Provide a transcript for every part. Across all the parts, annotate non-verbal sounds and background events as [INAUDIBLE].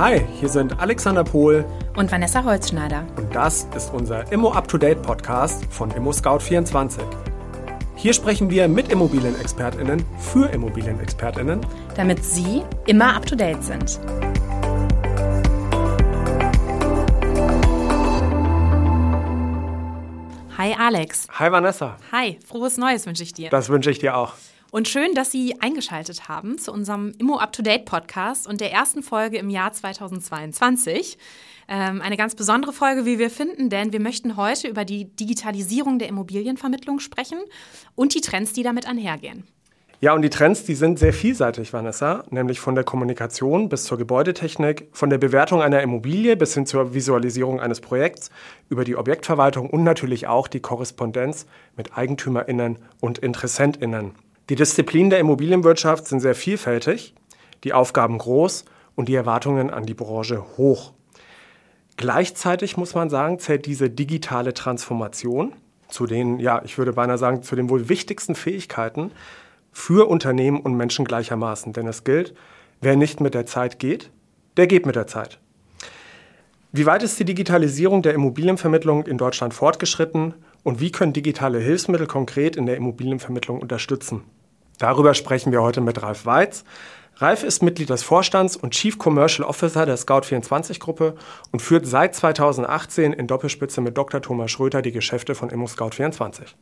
Hi, hier sind Alexander Pohl und Vanessa Holzschneider. Und das ist unser Immo Up to Date Podcast von Immo Scout 24. Hier sprechen wir mit Immobilienexpertinnen für Immobilienexpertinnen, damit Sie immer up to date sind. Hi Alex. Hi Vanessa. Hi, frohes Neues wünsche ich dir. Das wünsche ich dir auch. Und schön, dass Sie eingeschaltet haben zu unserem Immo Up to Date Podcast und der ersten Folge im Jahr 2022. Ähm, eine ganz besondere Folge, wie wir finden, denn wir möchten heute über die Digitalisierung der Immobilienvermittlung sprechen und die Trends, die damit einhergehen. Ja, und die Trends, die sind sehr vielseitig, Vanessa, nämlich von der Kommunikation bis zur Gebäudetechnik, von der Bewertung einer Immobilie bis hin zur Visualisierung eines Projekts, über die Objektverwaltung und natürlich auch die Korrespondenz mit Eigentümerinnen und Interessentinnen. Die Disziplinen der Immobilienwirtschaft sind sehr vielfältig, die Aufgaben groß und die Erwartungen an die Branche hoch. Gleichzeitig muss man sagen, zählt diese digitale Transformation zu den, ja, ich würde beinahe sagen, zu den wohl wichtigsten Fähigkeiten für Unternehmen und Menschen gleichermaßen. Denn es gilt, wer nicht mit der Zeit geht, der geht mit der Zeit. Wie weit ist die Digitalisierung der Immobilienvermittlung in Deutschland fortgeschritten und wie können digitale Hilfsmittel konkret in der Immobilienvermittlung unterstützen? Darüber sprechen wir heute mit Ralf Weiz. Ralf ist Mitglied des Vorstands und Chief Commercial Officer der Scout24-Gruppe und führt seit 2018 in Doppelspitze mit Dr. Thomas Schröter die Geschäfte von Immo Scout24.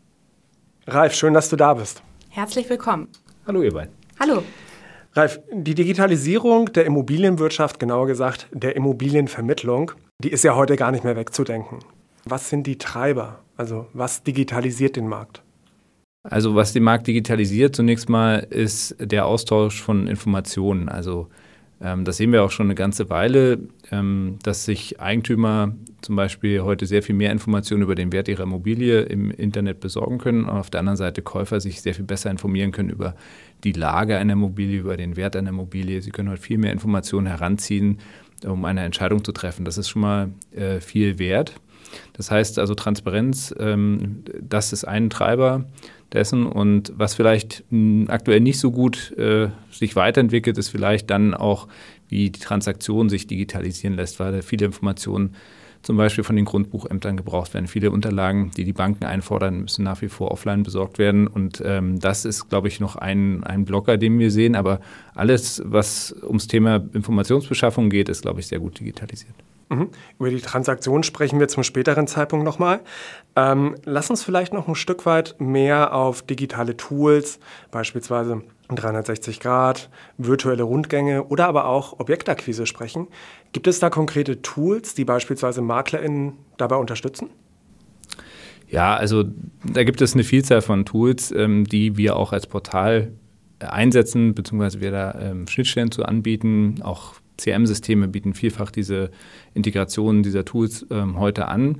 Ralf, schön, dass du da bist. Herzlich willkommen. Hallo, ihr beiden. Hallo. Ralf, die Digitalisierung der Immobilienwirtschaft, genauer gesagt der Immobilienvermittlung, die ist ja heute gar nicht mehr wegzudenken. Was sind die Treiber? Also was digitalisiert den Markt? Also was den Markt digitalisiert zunächst mal ist der Austausch von Informationen. Also ähm, das sehen wir auch schon eine ganze Weile, ähm, dass sich Eigentümer zum Beispiel heute sehr viel mehr Informationen über den Wert ihrer Immobilie im Internet besorgen können und auf der anderen Seite Käufer sich sehr viel besser informieren können über die Lage einer Immobilie, über den Wert einer Immobilie. Sie können heute viel mehr Informationen heranziehen, um eine Entscheidung zu treffen. Das ist schon mal äh, viel wert. Das heißt also Transparenz, ähm, das ist ein Treiber dessen. Und was vielleicht aktuell nicht so gut äh, sich weiterentwickelt, ist vielleicht dann auch, wie die Transaktion sich digitalisieren lässt, weil viele Informationen zum Beispiel von den Grundbuchämtern gebraucht werden. Viele Unterlagen, die die Banken einfordern, müssen nach wie vor offline besorgt werden. Und ähm, das ist, glaube ich, noch ein, ein Blocker, den wir sehen. Aber alles, was ums Thema Informationsbeschaffung geht, ist, glaube ich, sehr gut digitalisiert. Mhm. Über die Transaktion sprechen wir zum späteren Zeitpunkt nochmal. Ähm, lass uns vielleicht noch ein Stück weit mehr auf digitale Tools, beispielsweise 360 Grad, virtuelle Rundgänge oder aber auch Objektakquise sprechen. Gibt es da konkrete Tools, die beispielsweise MaklerInnen dabei unterstützen? Ja, also da gibt es eine Vielzahl von Tools, ähm, die wir auch als Portal einsetzen, beziehungsweise wir da ähm, Schnittstellen zu anbieten, auch CM-Systeme bieten vielfach diese Integration dieser Tools ähm, heute an.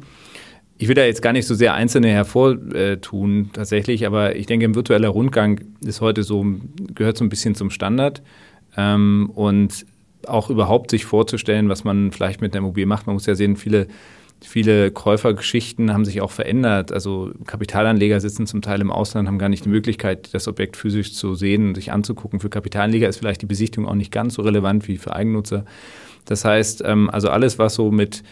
Ich will da jetzt gar nicht so sehr einzelne hervortun tatsächlich, aber ich denke, ein virtueller Rundgang ist heute so, gehört so ein bisschen zum Standard. Ähm, und auch überhaupt sich vorzustellen, was man vielleicht mit der Immobilie macht. Man muss ja sehen, viele Viele Käufergeschichten haben sich auch verändert. Also Kapitalanleger sitzen zum Teil im Ausland, haben gar nicht die Möglichkeit, das Objekt physisch zu sehen und sich anzugucken. Für Kapitalanleger ist vielleicht die Besichtigung auch nicht ganz so relevant wie für Eigennutzer. Das heißt, ähm, also alles, was so mit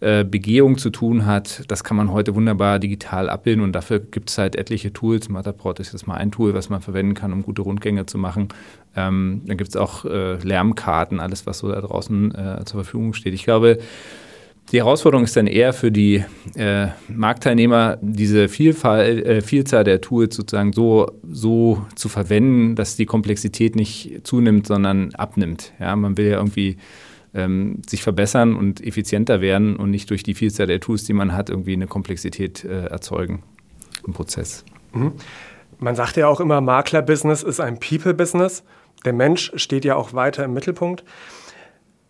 äh, Begehung zu tun hat, das kann man heute wunderbar digital abbilden und dafür gibt es halt etliche Tools. Matterport ist jetzt mal ein Tool, was man verwenden kann, um gute Rundgänge zu machen. Ähm, dann gibt es auch äh, Lärmkarten, alles, was so da draußen äh, zur Verfügung steht. Ich glaube, die Herausforderung ist dann eher für die äh, Marktteilnehmer, diese Vielfalt, äh, Vielzahl der Tools sozusagen so, so zu verwenden, dass die Komplexität nicht zunimmt, sondern abnimmt. Ja, man will ja irgendwie ähm, sich verbessern und effizienter werden und nicht durch die Vielzahl der Tools, die man hat, irgendwie eine Komplexität äh, erzeugen im Prozess. Mhm. Man sagt ja auch immer, Makler-Business ist ein People-Business. Der Mensch steht ja auch weiter im Mittelpunkt.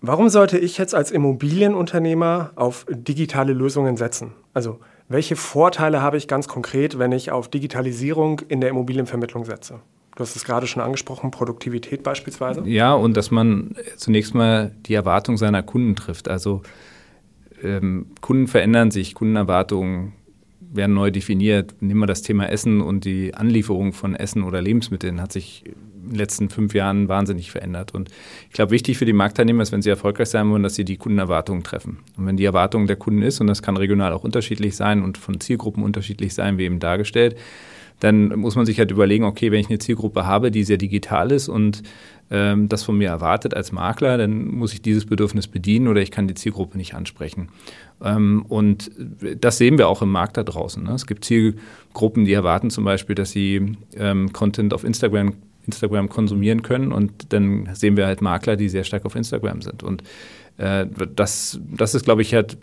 Warum sollte ich jetzt als Immobilienunternehmer auf digitale Lösungen setzen? Also welche Vorteile habe ich ganz konkret, wenn ich auf Digitalisierung in der Immobilienvermittlung setze? Du hast es gerade schon angesprochen, Produktivität beispielsweise. Ja, und dass man zunächst mal die Erwartung seiner Kunden trifft. Also ähm, Kunden verändern sich, Kundenerwartungen werden neu definiert. Nehmen wir das Thema Essen und die Anlieferung von Essen oder Lebensmitteln hat sich in den letzten fünf Jahren wahnsinnig verändert. Und ich glaube, wichtig für die Marktteilnehmer ist, wenn sie erfolgreich sein wollen, dass sie die Kundenerwartungen treffen. Und wenn die Erwartung der Kunden ist, und das kann regional auch unterschiedlich sein und von Zielgruppen unterschiedlich sein, wie eben dargestellt, dann muss man sich halt überlegen, okay, wenn ich eine Zielgruppe habe, die sehr digital ist und ähm, das von mir erwartet als Makler, dann muss ich dieses Bedürfnis bedienen oder ich kann die Zielgruppe nicht ansprechen. Ähm, und das sehen wir auch im Markt da draußen. Ne? Es gibt Zielgruppen, die erwarten zum Beispiel, dass sie ähm, Content auf Instagram Instagram konsumieren können und dann sehen wir halt Makler, die sehr stark auf Instagram sind. Und äh, das, das ist, glaube ich, halt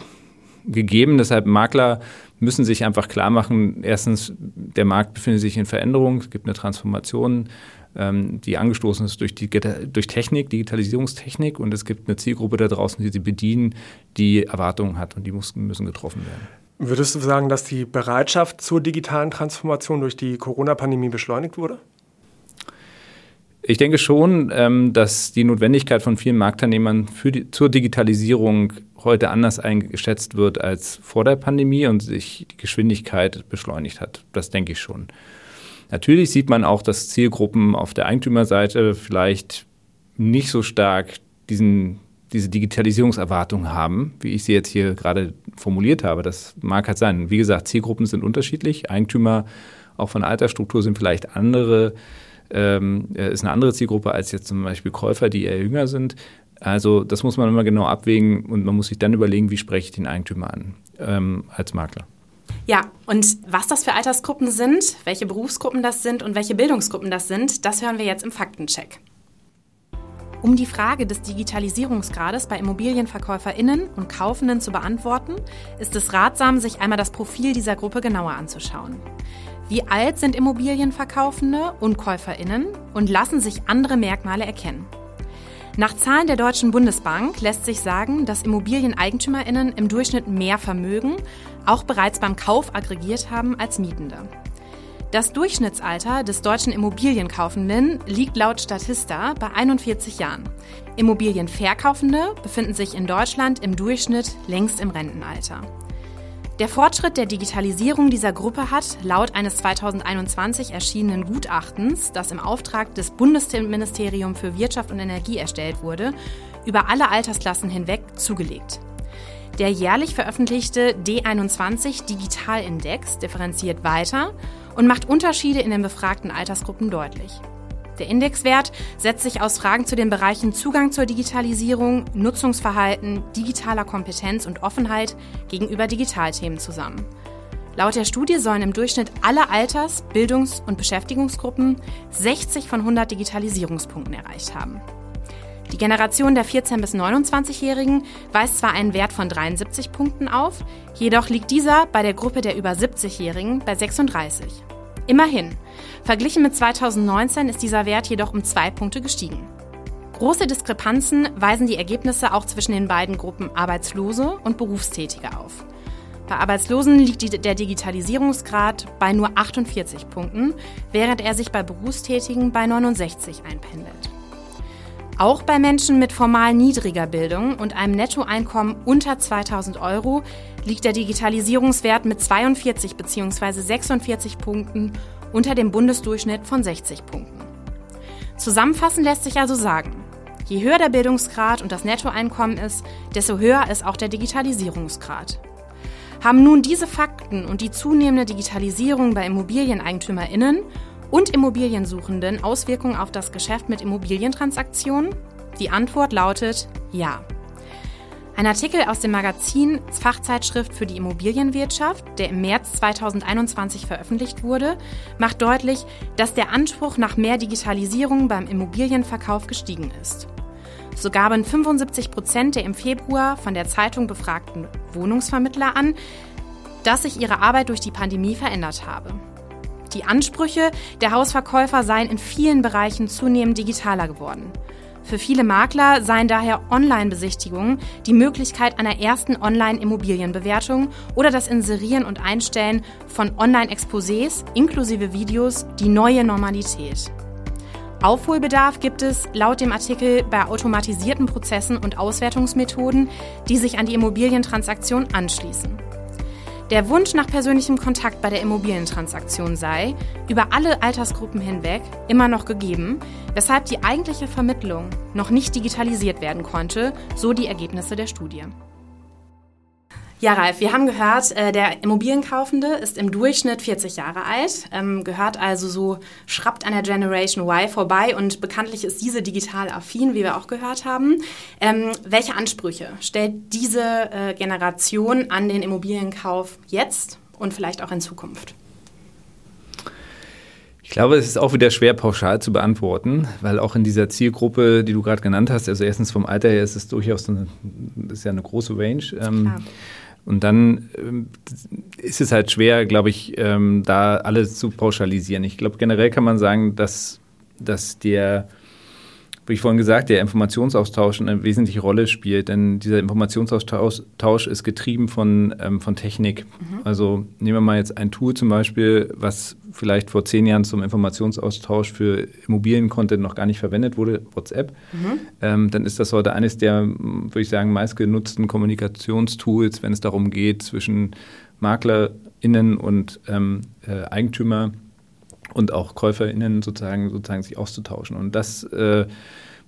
gegeben. Deshalb Makler müssen sich einfach klar machen, erstens, der Markt befindet sich in Veränderung, es gibt eine Transformation, ähm, die angestoßen ist durch, die, durch Technik, Digitalisierungstechnik und es gibt eine Zielgruppe da draußen, die sie bedienen, die Erwartungen hat und die müssen, müssen getroffen werden. Würdest du sagen, dass die Bereitschaft zur digitalen Transformation durch die Corona-Pandemie beschleunigt wurde? Ich denke schon, ähm, dass die Notwendigkeit von vielen Marktteilnehmern die, zur Digitalisierung heute anders eingeschätzt wird als vor der Pandemie und sich die Geschwindigkeit beschleunigt hat. Das denke ich schon. Natürlich sieht man auch, dass Zielgruppen auf der Eigentümerseite vielleicht nicht so stark diesen, diese Digitalisierungserwartung haben, wie ich sie jetzt hier gerade formuliert habe. Das mag halt sein. Wie gesagt, Zielgruppen sind unterschiedlich. Eigentümer auch von Altersstruktur sind vielleicht andere ähm, äh, ist eine andere Zielgruppe als jetzt zum Beispiel Käufer, die eher jünger sind. Also das muss man immer genau abwägen und man muss sich dann überlegen, wie spreche ich den Eigentümer an ähm, als Makler. Ja, und was das für Altersgruppen sind, welche Berufsgruppen das sind und welche Bildungsgruppen das sind, das hören wir jetzt im Faktencheck. Um die Frage des Digitalisierungsgrades bei Immobilienverkäuferinnen und Kaufenden zu beantworten, ist es ratsam, sich einmal das Profil dieser Gruppe genauer anzuschauen. Wie alt sind Immobilienverkaufende und Käuferinnen und lassen sich andere Merkmale erkennen? Nach Zahlen der Deutschen Bundesbank lässt sich sagen, dass Immobilieneigentümerinnen im Durchschnitt mehr Vermögen auch bereits beim Kauf aggregiert haben als Mietende. Das Durchschnittsalter des deutschen Immobilienkaufenden liegt laut Statista bei 41 Jahren. Immobilienverkaufende befinden sich in Deutschland im Durchschnitt längst im Rentenalter. Der Fortschritt der Digitalisierung dieser Gruppe hat, laut eines 2021 erschienenen Gutachtens, das im Auftrag des Bundesministeriums für Wirtschaft und Energie erstellt wurde, über alle Altersklassen hinweg zugelegt. Der jährlich veröffentlichte D21 Digitalindex differenziert weiter und macht Unterschiede in den befragten Altersgruppen deutlich. Der Indexwert setzt sich aus Fragen zu den Bereichen Zugang zur Digitalisierung, Nutzungsverhalten, digitaler Kompetenz und Offenheit gegenüber Digitalthemen zusammen. Laut der Studie sollen im Durchschnitt alle Alters-, Bildungs- und Beschäftigungsgruppen 60 von 100 Digitalisierungspunkten erreicht haben. Die Generation der 14- bis 29-Jährigen weist zwar einen Wert von 73 Punkten auf, jedoch liegt dieser bei der Gruppe der über 70-Jährigen bei 36. Immerhin, Verglichen mit 2019 ist dieser Wert jedoch um zwei Punkte gestiegen. Große Diskrepanzen weisen die Ergebnisse auch zwischen den beiden Gruppen Arbeitslose und Berufstätige auf. Bei Arbeitslosen liegt der Digitalisierungsgrad bei nur 48 Punkten, während er sich bei Berufstätigen bei 69 einpendelt. Auch bei Menschen mit formal niedriger Bildung und einem Nettoeinkommen unter 2000 Euro liegt der Digitalisierungswert mit 42 bzw. 46 Punkten unter dem Bundesdurchschnitt von 60 Punkten. Zusammenfassend lässt sich also sagen, je höher der Bildungsgrad und das Nettoeinkommen ist, desto höher ist auch der Digitalisierungsgrad. Haben nun diese Fakten und die zunehmende Digitalisierung bei Immobilieneigentümerinnen und Immobiliensuchenden Auswirkungen auf das Geschäft mit Immobilientransaktionen? Die Antwort lautet ja. Ein Artikel aus dem Magazin Fachzeitschrift für die Immobilienwirtschaft, der im März 2021 veröffentlicht wurde, macht deutlich, dass der Anspruch nach mehr Digitalisierung beim Immobilienverkauf gestiegen ist. So gaben 75 Prozent der im Februar von der Zeitung befragten Wohnungsvermittler an, dass sich ihre Arbeit durch die Pandemie verändert habe. Die Ansprüche der Hausverkäufer seien in vielen Bereichen zunehmend digitaler geworden. Für viele Makler seien daher Online-Besichtigungen die Möglichkeit einer ersten Online-Immobilienbewertung oder das Inserieren und Einstellen von Online-Exposés inklusive Videos die neue Normalität. Aufholbedarf gibt es laut dem Artikel bei automatisierten Prozessen und Auswertungsmethoden, die sich an die Immobilientransaktion anschließen. Der Wunsch nach persönlichem Kontakt bei der Immobilientransaktion sei, über alle Altersgruppen hinweg, immer noch gegeben, weshalb die eigentliche Vermittlung noch nicht digitalisiert werden konnte, so die Ergebnisse der Studie. Ja, Ralf, wir haben gehört, äh, der Immobilienkaufende ist im Durchschnitt 40 Jahre alt, ähm, gehört also so schrappt an der Generation Y vorbei und bekanntlich ist diese digital affin, wie wir auch gehört haben. Ähm, welche Ansprüche stellt diese äh, Generation an den Immobilienkauf jetzt und vielleicht auch in Zukunft? Ich glaube, es ist auch wieder schwer pauschal zu beantworten, weil auch in dieser Zielgruppe, die du gerade genannt hast, also erstens vom Alter her ist es durchaus eine, ist ja eine große Range. Ähm. Und dann ähm, ist es halt schwer, glaube ich, ähm, da alles zu pauschalisieren. Ich glaube, generell kann man sagen, dass, dass der wie ich vorhin gesagt, der Informationsaustausch eine wesentliche Rolle spielt, denn dieser Informationsaustausch ist getrieben von, ähm, von Technik. Mhm. Also nehmen wir mal jetzt ein Tool zum Beispiel, was vielleicht vor zehn Jahren zum Informationsaustausch für Immobilien-Content noch gar nicht verwendet wurde, WhatsApp. Mhm. Ähm, dann ist das heute eines der, würde ich sagen, meistgenutzten Kommunikationstools, wenn es darum geht, zwischen MaklerInnen und ähm, äh, Eigentümer und auch KäuferInnen sozusagen, sozusagen sich auszutauschen. Und das äh,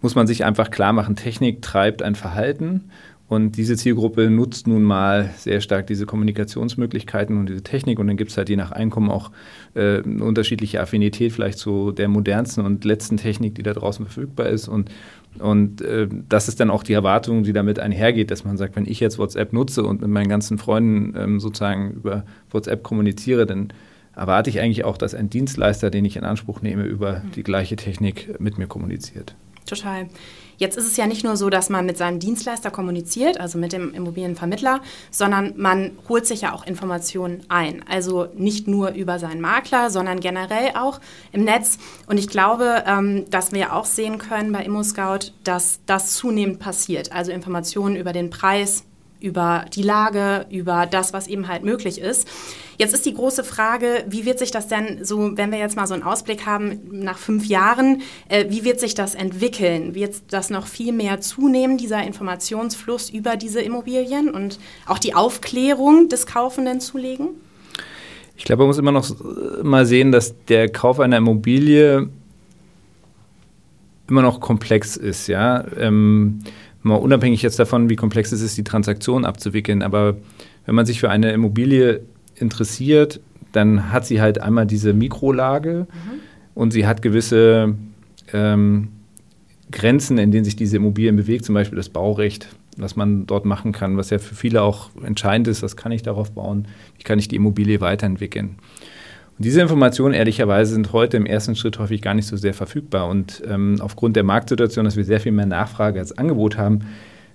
muss man sich einfach klar machen. Technik treibt ein Verhalten und diese Zielgruppe nutzt nun mal sehr stark diese Kommunikationsmöglichkeiten und diese Technik. Und dann gibt es halt je nach Einkommen auch äh, eine unterschiedliche Affinität vielleicht zu der modernsten und letzten Technik, die da draußen verfügbar ist. Und, und äh, das ist dann auch die Erwartung, die damit einhergeht, dass man sagt, wenn ich jetzt WhatsApp nutze und mit meinen ganzen Freunden ähm, sozusagen über WhatsApp kommuniziere, dann erwarte ich eigentlich auch, dass ein Dienstleister, den ich in Anspruch nehme, über mhm. die gleiche Technik mit mir kommuniziert. Total. Jetzt ist es ja nicht nur so, dass man mit seinem Dienstleister kommuniziert, also mit dem Immobilienvermittler, sondern man holt sich ja auch Informationen ein. Also nicht nur über seinen Makler, sondern generell auch im Netz. Und ich glaube, ähm, dass wir auch sehen können bei ImmoScout, dass das zunehmend passiert. Also Informationen über den Preis, über die Lage, über das, was eben halt möglich ist. Jetzt ist die große Frage, wie wird sich das denn so, wenn wir jetzt mal so einen Ausblick haben nach fünf Jahren, äh, wie wird sich das entwickeln? Wird das noch viel mehr zunehmen, dieser Informationsfluss über diese Immobilien und auch die Aufklärung des Kaufenden zulegen? Ich glaube, man muss immer noch mal sehen, dass der Kauf einer Immobilie immer noch komplex ist, ja. Ähm, mal unabhängig jetzt davon, wie komplex es ist, die Transaktion abzuwickeln. Aber wenn man sich für eine Immobilie interessiert, dann hat sie halt einmal diese Mikrolage mhm. und sie hat gewisse ähm, Grenzen, in denen sich diese Immobilien bewegt, zum Beispiel das Baurecht, was man dort machen kann, was ja für viele auch entscheidend ist, was kann ich darauf bauen, wie kann ich die Immobilie weiterentwickeln. Und diese Informationen, ehrlicherweise, sind heute im ersten Schritt häufig gar nicht so sehr verfügbar. Und ähm, aufgrund der Marktsituation, dass wir sehr viel mehr Nachfrage als Angebot haben,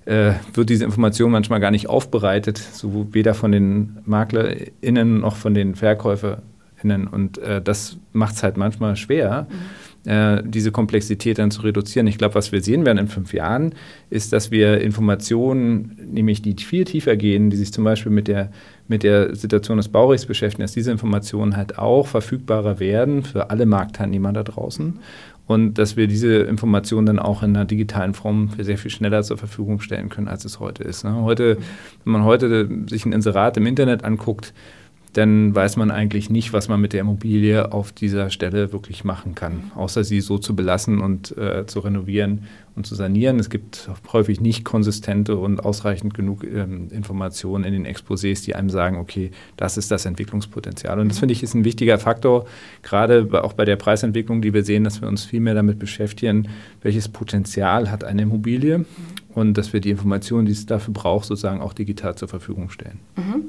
äh, wird diese Information manchmal gar nicht aufbereitet, so weder von den MaklerInnen noch von den VerkäuferInnen. Und äh, das macht es halt manchmal schwer. Mhm äh, diese Komplexität dann zu reduzieren. Ich glaube, was wir sehen werden in fünf Jahren, ist, dass wir Informationen, nämlich die viel tiefer gehen, die sich zum Beispiel mit der, mit der Situation des Baurechts beschäftigen, dass diese Informationen halt auch verfügbarer werden für alle Marktteilnehmer da draußen und dass wir diese Informationen dann auch in einer digitalen Form sehr viel schneller zur Verfügung stellen können, als es heute ist. Ne? Heute, wenn man heute sich ein Inserat im Internet anguckt, dann weiß man eigentlich nicht, was man mit der Immobilie auf dieser Stelle wirklich machen kann, außer sie so zu belassen und äh, zu renovieren und zu sanieren. Es gibt häufig nicht konsistente und ausreichend genug ähm, Informationen in den Exposés, die einem sagen, okay, das ist das Entwicklungspotenzial. Und das finde ich ist ein wichtiger Faktor, gerade auch bei der Preisentwicklung, die wir sehen, dass wir uns viel mehr damit beschäftigen, welches Potenzial hat eine Immobilie und dass wir die Informationen, die es dafür braucht, sozusagen auch digital zur Verfügung stellen. Mhm.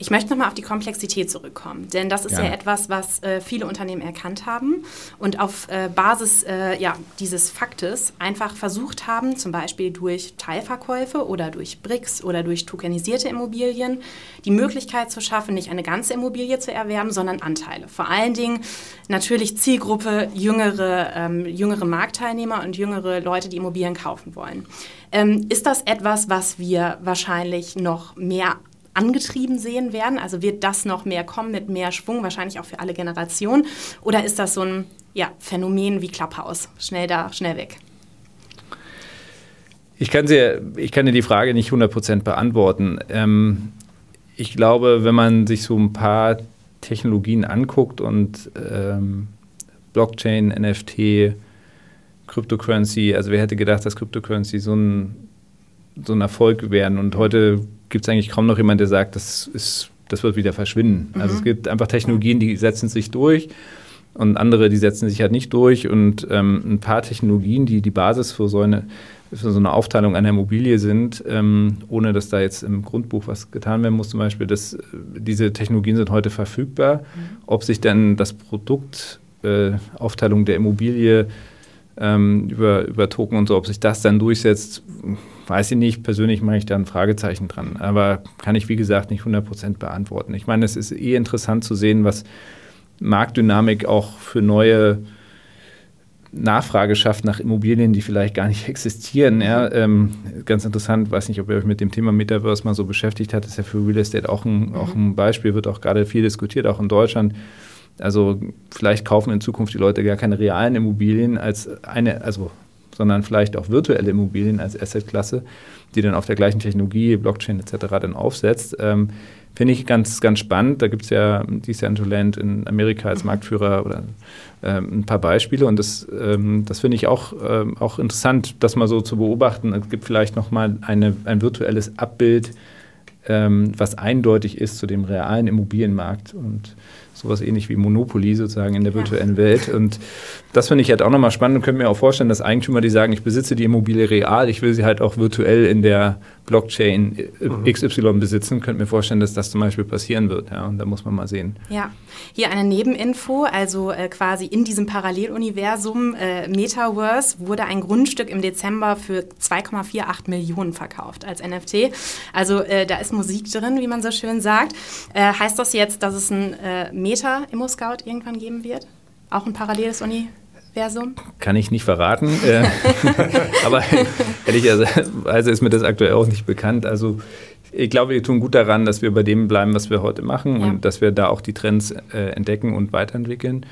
Ich möchte nochmal auf die Komplexität zurückkommen, denn das ist ja, ja etwas, was äh, viele Unternehmen erkannt haben und auf äh, Basis äh, ja, dieses Faktes einfach versucht haben, zum Beispiel durch Teilverkäufe oder durch BRICS oder durch tokenisierte Immobilien, die Möglichkeit zu schaffen, nicht eine ganze Immobilie zu erwerben, sondern Anteile. Vor allen Dingen natürlich Zielgruppe jüngere, ähm, jüngere Marktteilnehmer und jüngere Leute, die Immobilien kaufen wollen. Ähm, ist das etwas, was wir wahrscheinlich noch mehr angetrieben sehen werden? Also wird das noch mehr kommen mit mehr Schwung, wahrscheinlich auch für alle Generationen? Oder ist das so ein ja, Phänomen wie Clubhouse? Schnell da, schnell weg. Ich kann, dir, ich kann dir die Frage nicht 100% beantworten. Ähm, ich glaube, wenn man sich so ein paar Technologien anguckt und ähm, Blockchain, NFT, Cryptocurrency, also wer hätte gedacht, dass Cryptocurrency so ein, so ein Erfolg werden und heute gibt es eigentlich kaum noch jemanden, der sagt, das, ist, das wird wieder verschwinden. Mhm. Also es gibt einfach Technologien, die setzen sich durch und andere, die setzen sich halt nicht durch. Und ähm, ein paar Technologien, die die Basis für so eine, für so eine Aufteilung einer Immobilie sind, ähm, ohne dass da jetzt im Grundbuch was getan werden muss, zum Beispiel, dass, äh, diese Technologien sind heute verfügbar. Mhm. Ob sich dann das Produkt, äh, Aufteilung der Immobilie ähm, über, über Token und so, ob sich das dann durchsetzt, weiß ich nicht. Persönlich mache ich da ein Fragezeichen dran. Aber kann ich, wie gesagt, nicht 100 Prozent beantworten. Ich meine, es ist eh interessant zu sehen, was Marktdynamik auch für neue Nachfrage schafft nach Immobilien, die vielleicht gar nicht [LAUGHS] existieren. Ja, ähm, ganz interessant, weiß nicht, ob ihr euch mit dem Thema Metaverse mal so beschäftigt habt, ist ja für Real Estate auch ein, mhm. auch ein Beispiel, wird auch gerade viel diskutiert, auch in Deutschland. Also vielleicht kaufen in Zukunft die Leute gar keine realen Immobilien als eine, also sondern vielleicht auch virtuelle Immobilien als Assetklasse, die dann auf der gleichen Technologie, Blockchain etc. dann aufsetzt. Ähm, Finde ich ganz, ganz spannend. Da gibt es ja Decentraland in Amerika als Marktführer oder ähm, ein paar Beispiele. Und das, ähm, das finde ich auch, ähm, auch interessant, das mal so zu beobachten. Es gibt vielleicht nochmal ein virtuelles Abbild, ähm, was eindeutig ist zu dem realen Immobilienmarkt. Und sowas ähnlich wie Monopoly sozusagen in der virtuellen ja. Welt. Und das finde ich halt auch nochmal spannend und könnte mir auch vorstellen, dass Eigentümer, die sagen, ich besitze die Immobilie real, ich will sie halt auch virtuell in der Blockchain mhm. XY besitzen, könnte mir vorstellen, dass das zum Beispiel passieren wird. Ja, und da muss man mal sehen. Ja, hier eine Nebeninfo, also äh, quasi in diesem Paralleluniversum äh, Metaverse wurde ein Grundstück im Dezember für 2,48 Millionen verkauft als NFT. Also äh, da ist Musik drin, wie man so schön sagt. Äh, heißt das jetzt, dass es ein äh, Meta-Immo-Scout irgendwann geben wird? Auch ein paralleles Universum? Kann ich nicht verraten. Äh, [LAUGHS] [LAUGHS] aber ehrlicherweise ist mir das aktuell auch nicht bekannt. Also ich glaube, wir tun gut daran, dass wir bei dem bleiben, was wir heute machen ja. und dass wir da auch die Trends äh, entdecken und weiterentwickeln.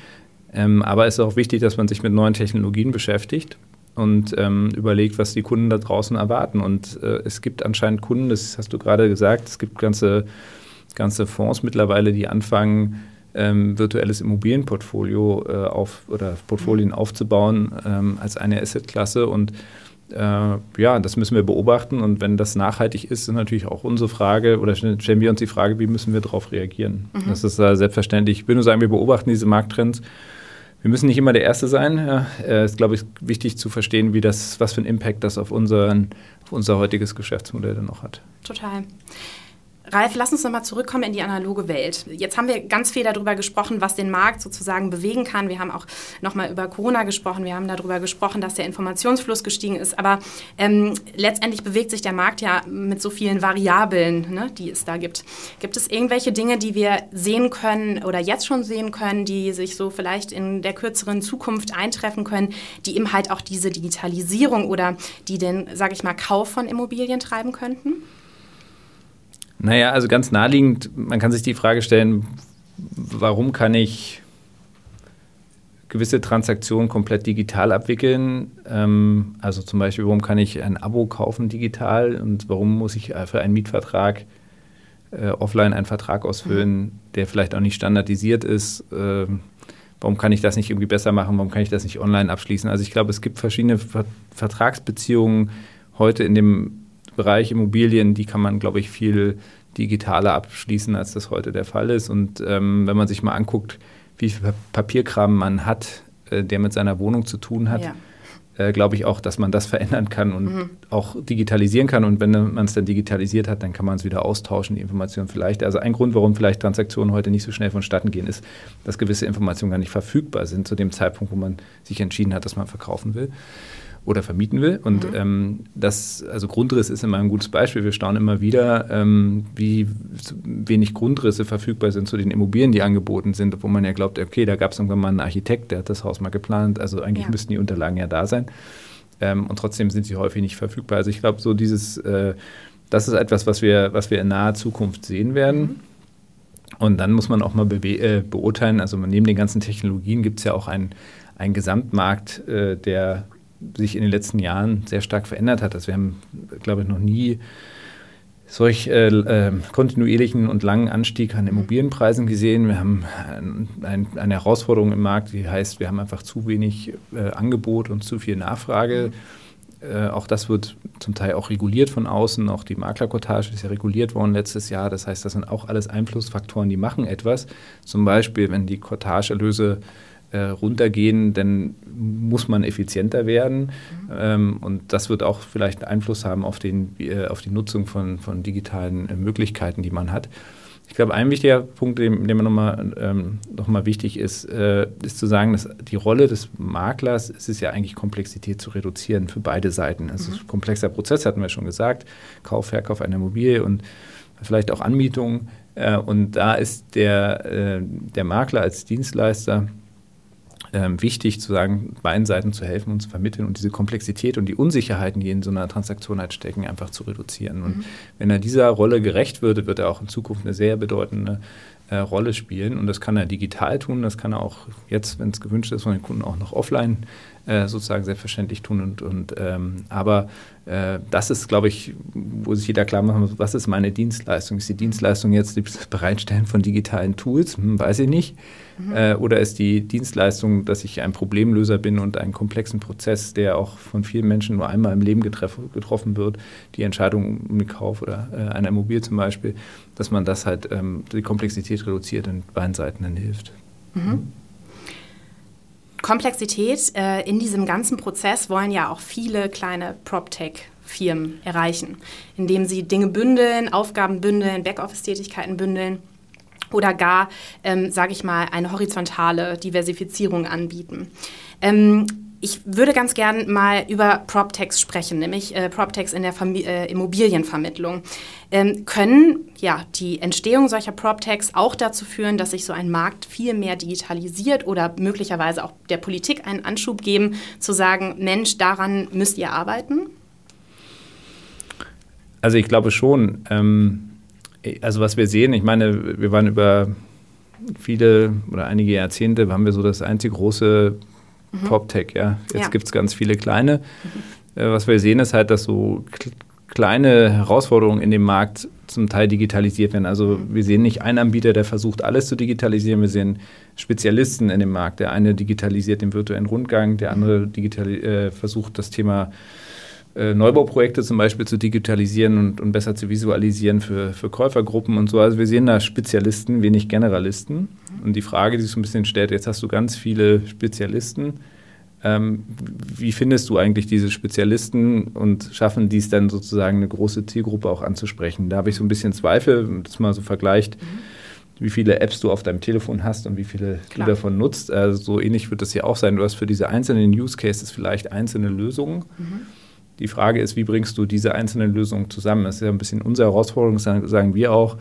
Ähm, aber es ist auch wichtig, dass man sich mit neuen Technologien beschäftigt und ähm, überlegt, was die Kunden da draußen erwarten. Und äh, es gibt anscheinend Kunden, das hast du gerade gesagt, es gibt ganze, ganze Fonds mittlerweile, die anfangen, ähm, virtuelles Immobilienportfolio äh, auf oder Portfolien aufzubauen ähm, als eine Assetklasse und äh, ja, das müssen wir beobachten und wenn das nachhaltig ist, ist natürlich auch unsere Frage oder stellen wir uns die Frage, wie müssen wir darauf reagieren? Mhm. Das ist äh, selbstverständlich. Ich will nur sagen, wir beobachten diese Markttrends. Wir müssen nicht immer der Erste sein. Ja, äh, ist, glaube ich, wichtig zu verstehen, wie das, was für einen Impact das auf, unseren, auf unser heutiges Geschäftsmodell dann noch hat. Total. Ralf, lass uns nochmal zurückkommen in die analoge Welt. Jetzt haben wir ganz viel darüber gesprochen, was den Markt sozusagen bewegen kann. Wir haben auch nochmal über Corona gesprochen. Wir haben darüber gesprochen, dass der Informationsfluss gestiegen ist. Aber ähm, letztendlich bewegt sich der Markt ja mit so vielen Variablen, ne, die es da gibt. Gibt es irgendwelche Dinge, die wir sehen können oder jetzt schon sehen können, die sich so vielleicht in der kürzeren Zukunft eintreffen können, die eben halt auch diese Digitalisierung oder die den, sage ich mal, Kauf von Immobilien treiben könnten? Naja, also ganz naheliegend, man kann sich die Frage stellen, warum kann ich gewisse Transaktionen komplett digital abwickeln? Ähm, also zum Beispiel, warum kann ich ein Abo kaufen digital und warum muss ich für einen Mietvertrag äh, offline einen Vertrag ausfüllen, mhm. der vielleicht auch nicht standardisiert ist? Äh, warum kann ich das nicht irgendwie besser machen? Warum kann ich das nicht online abschließen? Also ich glaube, es gibt verschiedene Ver Vertragsbeziehungen heute in dem Bereich Immobilien, die kann man, glaube ich, viel digitaler abschließen, als das heute der Fall ist. Und ähm, wenn man sich mal anguckt, wie viel Papierkram man hat, äh, der mit seiner Wohnung zu tun hat, ja. äh, glaube ich auch, dass man das [LAUGHS] verändern kann und mhm. auch digitalisieren kann. Und wenn man es dann digitalisiert hat, dann kann man es wieder austauschen, die Informationen vielleicht. Also ein Grund, warum vielleicht Transaktionen heute nicht so schnell vonstatten gehen, ist, dass gewisse Informationen gar nicht verfügbar sind zu dem Zeitpunkt, wo man sich entschieden hat, dass man verkaufen will oder vermieten will. Und mhm. ähm, das, also Grundriss ist immer ein gutes Beispiel. Wir staunen immer wieder, ähm, wie wenig Grundrisse verfügbar sind zu den Immobilien, die angeboten sind, obwohl man ja glaubt, okay, da gab es irgendwann mal einen Architekt, der hat das Haus mal geplant. Also eigentlich ja. müssten die Unterlagen ja da sein. Ähm, und trotzdem sind sie häufig nicht verfügbar. Also ich glaube, so dieses, äh, das ist etwas, was wir, was wir in naher Zukunft sehen werden. Mhm. Und dann muss man auch mal äh, beurteilen, also neben den ganzen Technologien gibt es ja auch einen, einen Gesamtmarkt, äh, der sich in den letzten Jahren sehr stark verändert hat. Also wir haben, glaube ich, noch nie solch äh, äh, kontinuierlichen und langen Anstieg an Immobilienpreisen gesehen. Wir haben ein, ein, eine Herausforderung im Markt, die heißt, wir haben einfach zu wenig äh, Angebot und zu viel Nachfrage. Äh, auch das wird zum Teil auch reguliert von außen. Auch die Maklerkotage ist ja reguliert worden letztes Jahr. Das heißt, das sind auch alles Einflussfaktoren, die machen etwas. Zum Beispiel, wenn die Cottageerlöse äh, runtergehen, dann muss man effizienter werden. Mhm. Ähm, und das wird auch vielleicht Einfluss haben auf, den, äh, auf die Nutzung von, von digitalen äh, Möglichkeiten, die man hat. Ich glaube, ein wichtiger Punkt, den, man nochmal ähm, noch mal wichtig ist, äh, ist zu sagen, dass die Rolle des Maklers ist es ja eigentlich, Komplexität zu reduzieren für beide Seiten. Also mhm. ein komplexer Prozess, hatten wir schon gesagt, Kauf, Verkauf einer Immobilie und vielleicht auch Anmietung. Äh, und da ist der, äh, der Makler als Dienstleister ähm, wichtig, zu sagen, beiden Seiten zu helfen und zu vermitteln und diese Komplexität und die Unsicherheiten, die in so einer Transaktion halt stecken, einfach zu reduzieren. Und mhm. wenn er dieser Rolle gerecht würde, wird er auch in Zukunft eine sehr bedeutende äh, Rolle spielen. Und das kann er digital tun, das kann er auch jetzt, wenn es gewünscht ist, von den Kunden auch noch offline äh, sozusagen selbstverständlich tun. Und, und ähm, aber äh, das ist, glaube ich, wo sich jeder klar machen muss, was ist meine Dienstleistung? Ist die Dienstleistung jetzt das [LAUGHS] Bereitstellen von digitalen Tools? Hm, weiß ich nicht. Mhm. Äh, oder ist die Dienstleistung, dass ich ein Problemlöser bin und einen komplexen Prozess, der auch von vielen Menschen nur einmal im Leben getroffen wird, die Entscheidung um den Kauf oder äh, einer Immobilie zum Beispiel, dass man das halt ähm, die Komplexität reduziert und beiden Seiten dann hilft. Mhm. Komplexität äh, in diesem ganzen Prozess wollen ja auch viele kleine PropTech-Firmen erreichen, indem sie Dinge bündeln, Aufgaben bündeln, Backoffice-Tätigkeiten bündeln oder gar, ähm, sage ich mal, eine horizontale Diversifizierung anbieten. Ähm, ich würde ganz gern mal über PropTechs sprechen, nämlich äh, PropTechs in der Famili äh, Immobilienvermittlung. Ähm, können ja die Entstehung solcher PropTechs auch dazu führen, dass sich so ein Markt viel mehr digitalisiert oder möglicherweise auch der Politik einen Anschub geben, zu sagen, Mensch, daran müsst ihr arbeiten? Also ich glaube schon. Ähm also was wir sehen, ich meine, wir waren über viele oder einige Jahrzehnte, haben wir so das einzige große mhm. PropTech, ja. Jetzt ja. gibt es ganz viele kleine. Mhm. Äh, was wir sehen, ist halt, dass so kleine Herausforderungen in dem Markt zum Teil digitalisiert werden. Also wir sehen nicht einen Anbieter, der versucht, alles zu digitalisieren. Wir sehen Spezialisten in dem Markt. Der eine digitalisiert den virtuellen Rundgang, der andere digital, äh, versucht, das Thema äh, Neubauprojekte zum Beispiel zu digitalisieren und, und besser zu visualisieren für, für Käufergruppen und so. Also wir sehen da Spezialisten, wenig Generalisten. Und die Frage, die sich so ein bisschen stellt, jetzt hast du ganz viele Spezialisten. Ähm, wie findest du eigentlich diese Spezialisten und schaffen die es dann sozusagen eine große Zielgruppe auch anzusprechen? Da habe ich so ein bisschen Zweifel, das mal so vergleicht. Mhm wie viele Apps du auf deinem Telefon hast und wie viele Klar. du davon nutzt. Also so ähnlich wird es ja auch sein. Du hast für diese einzelnen Use Cases vielleicht einzelne Lösungen. Mhm. Die Frage ist, wie bringst du diese einzelnen Lösungen zusammen? Das ist ja ein bisschen unsere Herausforderung, sagen wir auch.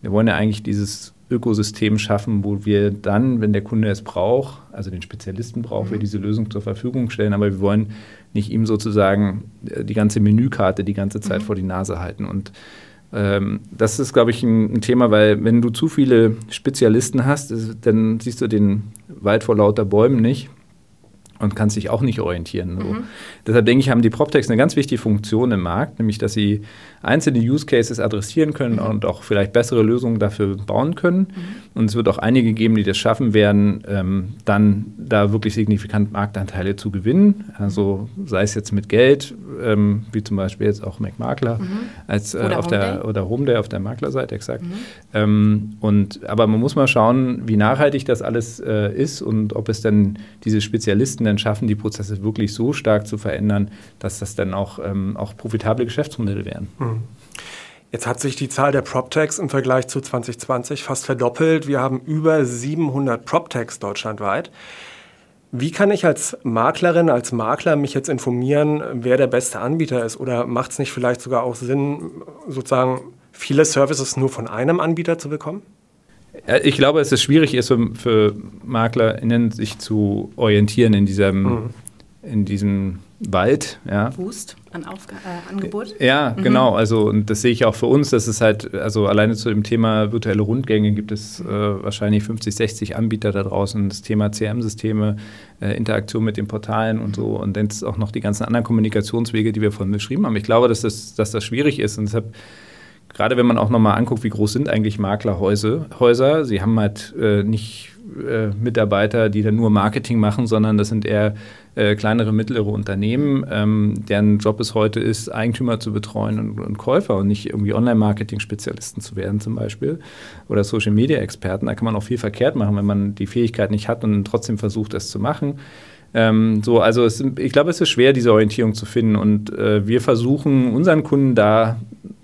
Wir wollen ja eigentlich dieses Ökosystem schaffen, wo wir dann, wenn der Kunde es braucht, also den Spezialisten braucht, mhm. wir diese Lösung zur Verfügung stellen, aber wir wollen nicht ihm sozusagen äh, die ganze Menükarte die ganze Zeit mhm. vor die Nase halten. Und ähm, das ist, glaube ich, ein, ein, Thema, weil wenn du zu viele Spezialisten hast, dann siehst du den Wald vor lauter Bäumen nicht und kannst dich auch nicht orientieren. So. Mhm. Deshalb denke ich, haben die PropTechs eine ganz wichtige Funktion im Markt, nämlich dass sie einzelne Use Cases adressieren können mhm. und auch vielleicht bessere Lösungen dafür bauen können. Mhm. Und es wird auch einige geben, die das schaffen werden, ähm, dann da wirklich signifikant Marktanteile zu gewinnen. Also sei es jetzt mit Geld, ähm, wie zum Beispiel jetzt auch McMakler mhm. als äh, auf der oder Homeday auf der Maklerseite exakt. Mhm. Ähm, und aber man muss mal schauen, wie nachhaltig das alles äh, ist und ob es dann diese Spezialisten dann schaffen, die Prozesse wirklich so stark zu verändern, dass das dann auch, ähm, auch profitable Geschäftsmodelle werden. Mhm. Jetzt hat sich die Zahl der PropTechs im Vergleich zu 2020 fast verdoppelt. Wir haben über 700 PropTechs deutschlandweit. Wie kann ich als Maklerin, als Makler mich jetzt informieren, wer der beste Anbieter ist? Oder macht es nicht vielleicht sogar auch Sinn, sozusagen viele Services nur von einem Anbieter zu bekommen? Ich glaube, dass es schwierig ist für, für MaklerInnen, sich zu orientieren in diesem, mhm. in diesem Wald. Ja. Boost an Aufga äh, Angebot. Ja, mhm. genau. Also und das sehe ich auch für uns. Das ist halt, also alleine zu dem Thema virtuelle Rundgänge gibt es äh, wahrscheinlich 50, 60 Anbieter da draußen. Das Thema CM-Systeme, äh, Interaktion mit den Portalen und so. Und dann auch noch die ganzen anderen Kommunikationswege, die wir vorhin beschrieben haben. Ich glaube, dass das, dass das schwierig ist. Und deshalb gerade wenn man auch nochmal anguckt, wie groß sind eigentlich Maklerhäuser. Sie haben halt äh, nicht äh, Mitarbeiter, die dann nur Marketing machen, sondern das sind eher äh, kleinere, mittlere Unternehmen, ähm, deren Job es heute ist, Eigentümer zu betreuen und, und Käufer und nicht irgendwie Online-Marketing-Spezialisten zu werden zum Beispiel oder Social-Media-Experten. Da kann man auch viel verkehrt machen, wenn man die Fähigkeit nicht hat und trotzdem versucht, das zu machen. Ähm, so, also es, ich glaube, es ist schwer, diese Orientierung zu finden und äh, wir versuchen unseren Kunden da,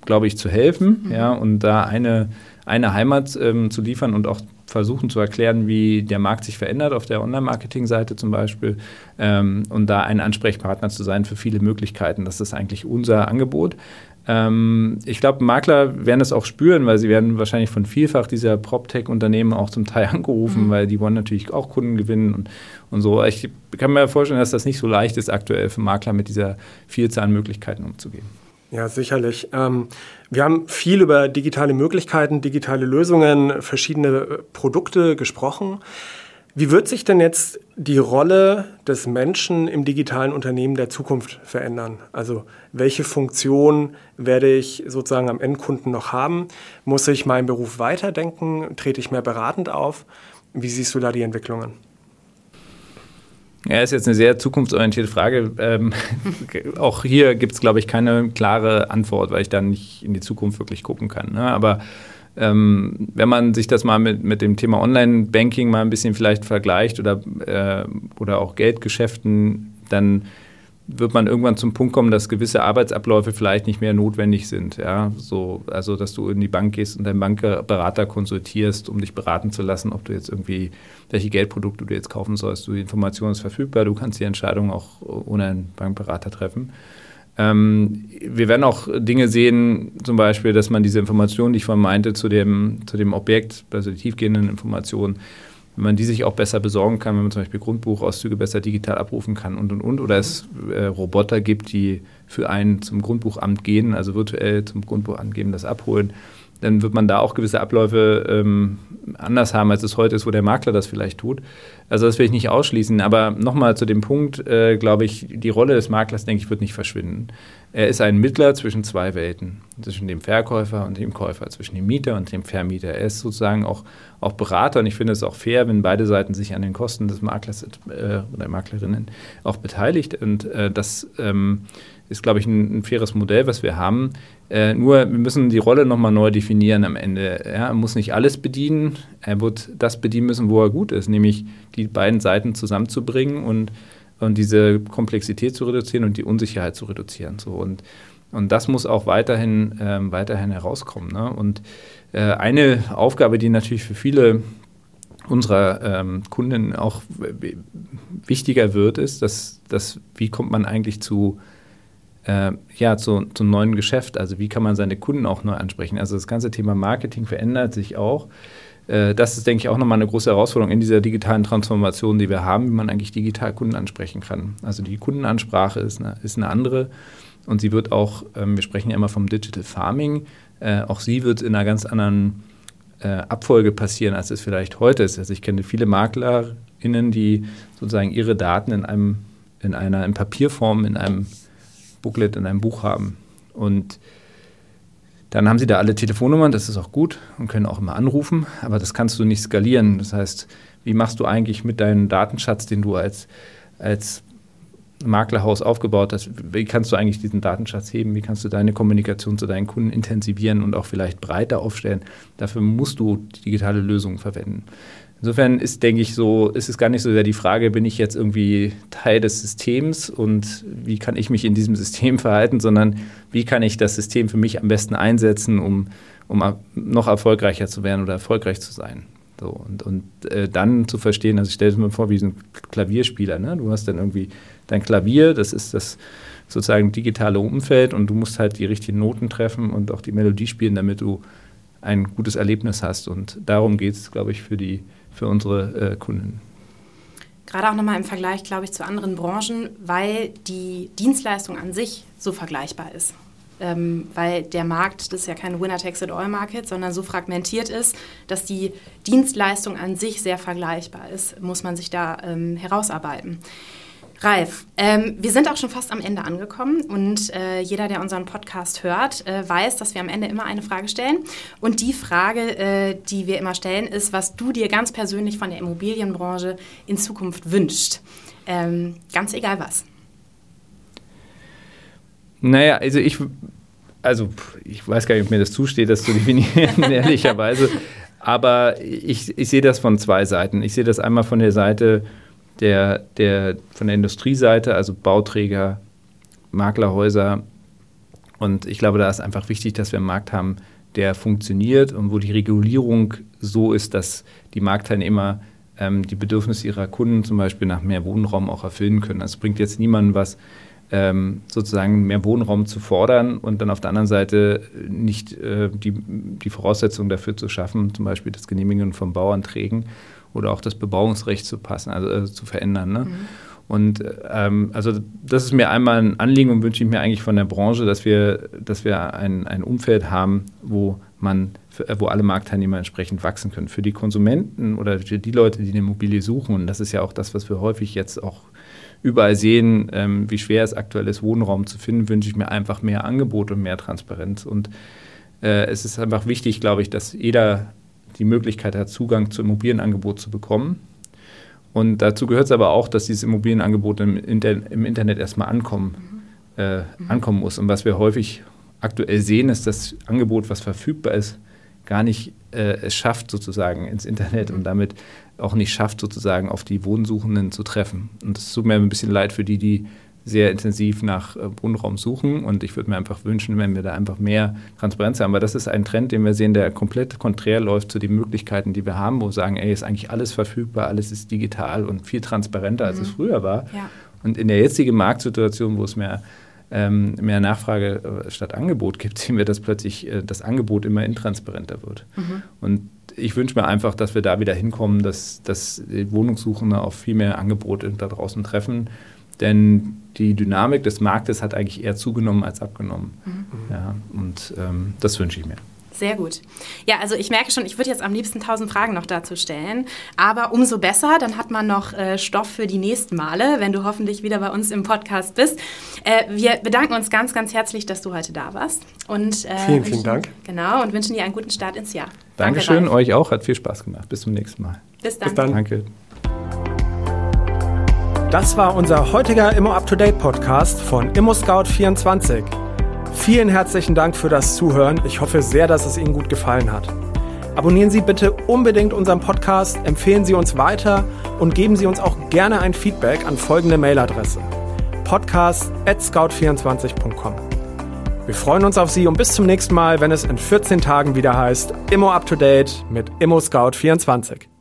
glaube ich, zu helfen, mhm. ja, und da eine, eine Heimat ähm, zu liefern und auch versuchen zu erklären, wie der Markt sich verändert auf der Online-Marketing-Seite zum Beispiel ähm, und da ein Ansprechpartner zu sein für viele Möglichkeiten. Das ist eigentlich unser Angebot. Ähm, ich glaube, Makler werden das auch spüren, weil sie werden wahrscheinlich von vielfach dieser PropTech-Unternehmen auch zum Teil [LAUGHS] angerufen, mhm. weil die wollen natürlich auch Kunden gewinnen und, und so. Ich kann mir vorstellen, dass das nicht so leicht ist, aktuell für Makler mit dieser Vielzahl an Möglichkeiten umzugehen. Ja, sicherlich. Ähm, wir haben viel über digitale Möglichkeiten, digitale Lösungen, verschiedene äh, Produkte gesprochen. Wie wird sich denn jetzt die Rolle des Menschen im digitalen Unternehmen der Zukunft verändern? Also welche Funktion werde ich sozusagen am Endkunden noch haben? Muss ich meinen Beruf weiterdenken? Trete ich mehr beratend auf? Wie siehst du da die Entwicklungen? Ja, ist jetzt eine sehr zukunftsorientierte Frage. Ähm, [LAUGHS] auch hier gibt es, glaube ich, keine klare Antwort, weil ich da nicht in die Zukunft wirklich gucken kann. Ne? Aber ähm, wenn man sich das mal mit, mit dem Thema Online-Banking mal ein bisschen vielleicht vergleicht oder, äh, oder auch Geldgeschäften, dann wird man irgendwann zum Punkt kommen, dass gewisse Arbeitsabläufe vielleicht nicht mehr notwendig sind. Ja? So, also, dass du in die Bank gehst und deinen Bankberater konsultierst, um dich beraten zu lassen, ob du jetzt irgendwie, welche Geldprodukte du jetzt kaufen sollst. Die Information ist verfügbar, du kannst die Entscheidung auch ohne einen Bankberater treffen. Ähm, wir werden auch Dinge sehen, zum Beispiel, dass man diese Informationen, die ich vorhin meinte, zu dem, zu dem Objekt, also die tiefgehenden Informationen, wenn man die sich auch besser besorgen kann, wenn man zum Beispiel Grundbuchauszüge besser digital abrufen kann und und und, oder es äh, Roboter gibt, die für einen zum Grundbuchamt gehen, also virtuell zum Grundbuchamt geben, das abholen, dann wird man da auch gewisse Abläufe ähm, anders haben, als es heute ist, wo der Makler das vielleicht tut. Also das will ich nicht ausschließen. Aber nochmal zu dem Punkt, äh, glaube ich, die Rolle des Maklers, denke ich, wird nicht verschwinden. Er ist ein Mittler zwischen zwei Welten, zwischen dem Verkäufer und dem Käufer, zwischen dem Mieter und dem Vermieter. Er ist sozusagen auch, auch Berater und ich finde es auch fair, wenn beide Seiten sich an den Kosten des Maklers äh, oder Maklerinnen auch beteiligt. Und äh, das ähm, ist, glaube ich, ein, ein, faires Modell, was wir haben. Äh, nur wir müssen die Rolle nochmal neu definieren am Ende. Ja, er muss nicht alles bedienen, er wird das bedienen müssen, wo er gut ist, nämlich die beiden Seiten zusammenzubringen und, und diese Komplexität zu reduzieren und die Unsicherheit zu reduzieren. So. Und, und das muss auch weiterhin, ähm, weiterhin herauskommen. Ne? Und äh, eine Aufgabe, die natürlich für viele unserer ähm, Kunden auch wichtiger wird, ist, dass, dass wie kommt man eigentlich zu äh, ja, zu, zum neuen Geschäft. Also wie kann man seine Kunden auch neu ansprechen? Also das ganze Thema Marketing verändert sich auch. Äh, das ist, denke ich, auch nochmal eine große Herausforderung in dieser digitalen Transformation, die wir haben, wie man eigentlich digital Kunden ansprechen kann. Also die Kundenansprache ist eine, ist eine andere und sie wird auch, ähm, wir sprechen ja immer vom Digital Farming, äh, auch sie wird in einer ganz anderen äh, Abfolge passieren, als es vielleicht heute ist. Also ich kenne viele MaklerInnen, die sozusagen ihre Daten in einem in einer in Papierform, in einem Booklet in einem Buch haben. Und dann haben sie da alle Telefonnummern, das ist auch gut und können auch immer anrufen, aber das kannst du nicht skalieren. Das heißt, wie machst du eigentlich mit deinem Datenschatz, den du als, als Maklerhaus aufgebaut hast, wie kannst du eigentlich diesen Datenschatz heben? Wie kannst du deine Kommunikation zu deinen Kunden intensivieren und auch vielleicht breiter aufstellen? Dafür musst du digitale Lösungen verwenden. Insofern ist, denke ich, so, ist es gar nicht so sehr die Frage, bin ich jetzt irgendwie Teil des Systems und wie kann ich mich in diesem [LAUGHS] System verhalten, sondern wie kann ich das System für mich am besten einsetzen, um, um noch erfolgreicher zu werden oder erfolgreich zu sein. So, und und äh, dann zu verstehen, also ich stelle es mir vor wie so ein Klavierspieler. Ne? Du hast dann irgendwie dein Klavier, das ist das sozusagen digitale Umfeld und du musst halt die richtigen Noten treffen und auch die Melodie spielen, damit du ein gutes Erlebnis hast. Und darum geht es, glaube ich, für die für unsere äh, Kunden. Gerade auch nochmal im Vergleich, glaube ich, zu anderen Branchen, weil die Dienstleistung an sich so vergleichbar ist. Ähm, weil der Markt, das ist ja kein Winner-Takes-it-all-Market, sondern so fragmentiert ist, dass die Dienstleistung an sich sehr vergleichbar ist, muss man sich da ähm, herausarbeiten. Ralf, ähm, wir sind auch schon fast am Ende angekommen und äh, jeder, der unseren Podcast hört, äh, weiß, dass wir am Ende immer eine Frage stellen. Und die Frage, äh, die wir immer stellen, ist, was du dir ganz persönlich von der Immobilienbranche in Zukunft wünschst. Ähm, ganz egal was. Naja, also ich, also ich weiß gar nicht, ob mir das zusteht, das zu definieren, [LAUGHS] ehrlicherweise. Aber ich, ich sehe das von zwei Seiten. Ich sehe das einmal von der Seite der, der, von der Industrieseite, also Bauträger, Maklerhäuser. Und ich glaube, da ist einfach wichtig, dass wir einen Markt haben, der funktioniert und wo die Regulierung so ist, dass die Marktteilnehmer ähm, die Bedürfnisse ihrer Kunden zum Beispiel nach mehr Wohnraum auch erfüllen können. Also es bringt jetzt niemandem was, ähm, sozusagen mehr Wohnraum zu fordern und dann auf der anderen Seite nicht äh, die, die Voraussetzungen dafür zu schaffen, zum Beispiel das Genehmigen von Bauanträgen oder auch das Bebauungsrecht zu passen, also, also zu verändern. Ne? Mhm. Und ähm, also das ist mir einmal ein Anliegen und wünsche ich mir eigentlich von der Branche, dass wir, dass wir ein, ein Umfeld haben, wo man, wo alle Marktteilnehmer entsprechend wachsen können. Für die Konsumenten oder für die Leute, die eine Immobilie suchen, und das ist ja auch das, was wir häufig jetzt auch überall sehen, ähm, wie schwer es aktuell ist, Wohnraum zu finden, wünsche ich mir einfach mehr Angebot und mehr Transparenz. Und äh, es ist einfach wichtig, glaube ich, dass jeder die Möglichkeit hat, Zugang zu Immobilienangebot zu bekommen. Und dazu gehört es aber auch, dass dieses Immobilienangebot im, Inter im Internet erstmal ankommen, äh, mhm. ankommen muss. Und was wir häufig aktuell sehen, ist, dass das Angebot, was verfügbar ist, gar nicht äh, es schafft, sozusagen ins Internet und damit auch nicht schafft, sozusagen auf die Wohnsuchenden zu treffen. Und es tut mir ein bisschen leid für die, die sehr intensiv nach äh, Wohnraum suchen. Und ich würde mir einfach wünschen, wenn wir da einfach mehr Transparenz haben. Aber das ist ein Trend, den wir sehen, der komplett konträr läuft zu den Möglichkeiten, die wir haben, wo wir sagen, ey, ist eigentlich alles verfügbar, alles ist digital und viel transparenter, als mhm. es früher war. Ja. Und in der jetzigen Marktsituation, wo es mehr ähm, mehr Nachfrage äh, statt Angebot gibt, [LAUGHS] sehen wir, dass plötzlich äh, das Angebot immer intransparenter wird. Mhm. Und ich wünsche mir einfach, dass wir da wieder hinkommen, dass, dass Wohnungssuchende auf viel mehr Angebot da draußen treffen denn die Dynamik des Marktes hat eigentlich eher zugenommen als abgenommen. Mhm. Ja, und ähm, das wünsche ich mir. Sehr gut. Ja, also ich merke schon, ich würde jetzt am liebsten tausend Fragen noch dazu stellen. Aber umso besser, dann hat man noch äh, Stoff für die nächsten Male, wenn du hoffentlich wieder bei uns im Podcast bist. Äh, wir bedanken uns ganz, ganz herzlich, dass du heute da warst. Und, äh, vielen, vielen Dank. Genau, und wünschen dir einen guten Start ins Jahr. Dankeschön, Danke, euch auch. Hat viel Spaß gemacht. Bis zum nächsten Mal. Bis dann. Bis dann. Danke. Das war unser heutiger Immo Up to Date Podcast von Immo Scout 24. Vielen herzlichen Dank für das Zuhören. Ich hoffe sehr, dass es Ihnen gut gefallen hat. Abonnieren Sie bitte unbedingt unseren Podcast, empfehlen Sie uns weiter und geben Sie uns auch gerne ein Feedback an folgende Mailadresse: podcast@scout24.com. Wir freuen uns auf Sie und bis zum nächsten Mal, wenn es in 14 Tagen wieder heißt Immo Up to Date mit Immo Scout 24.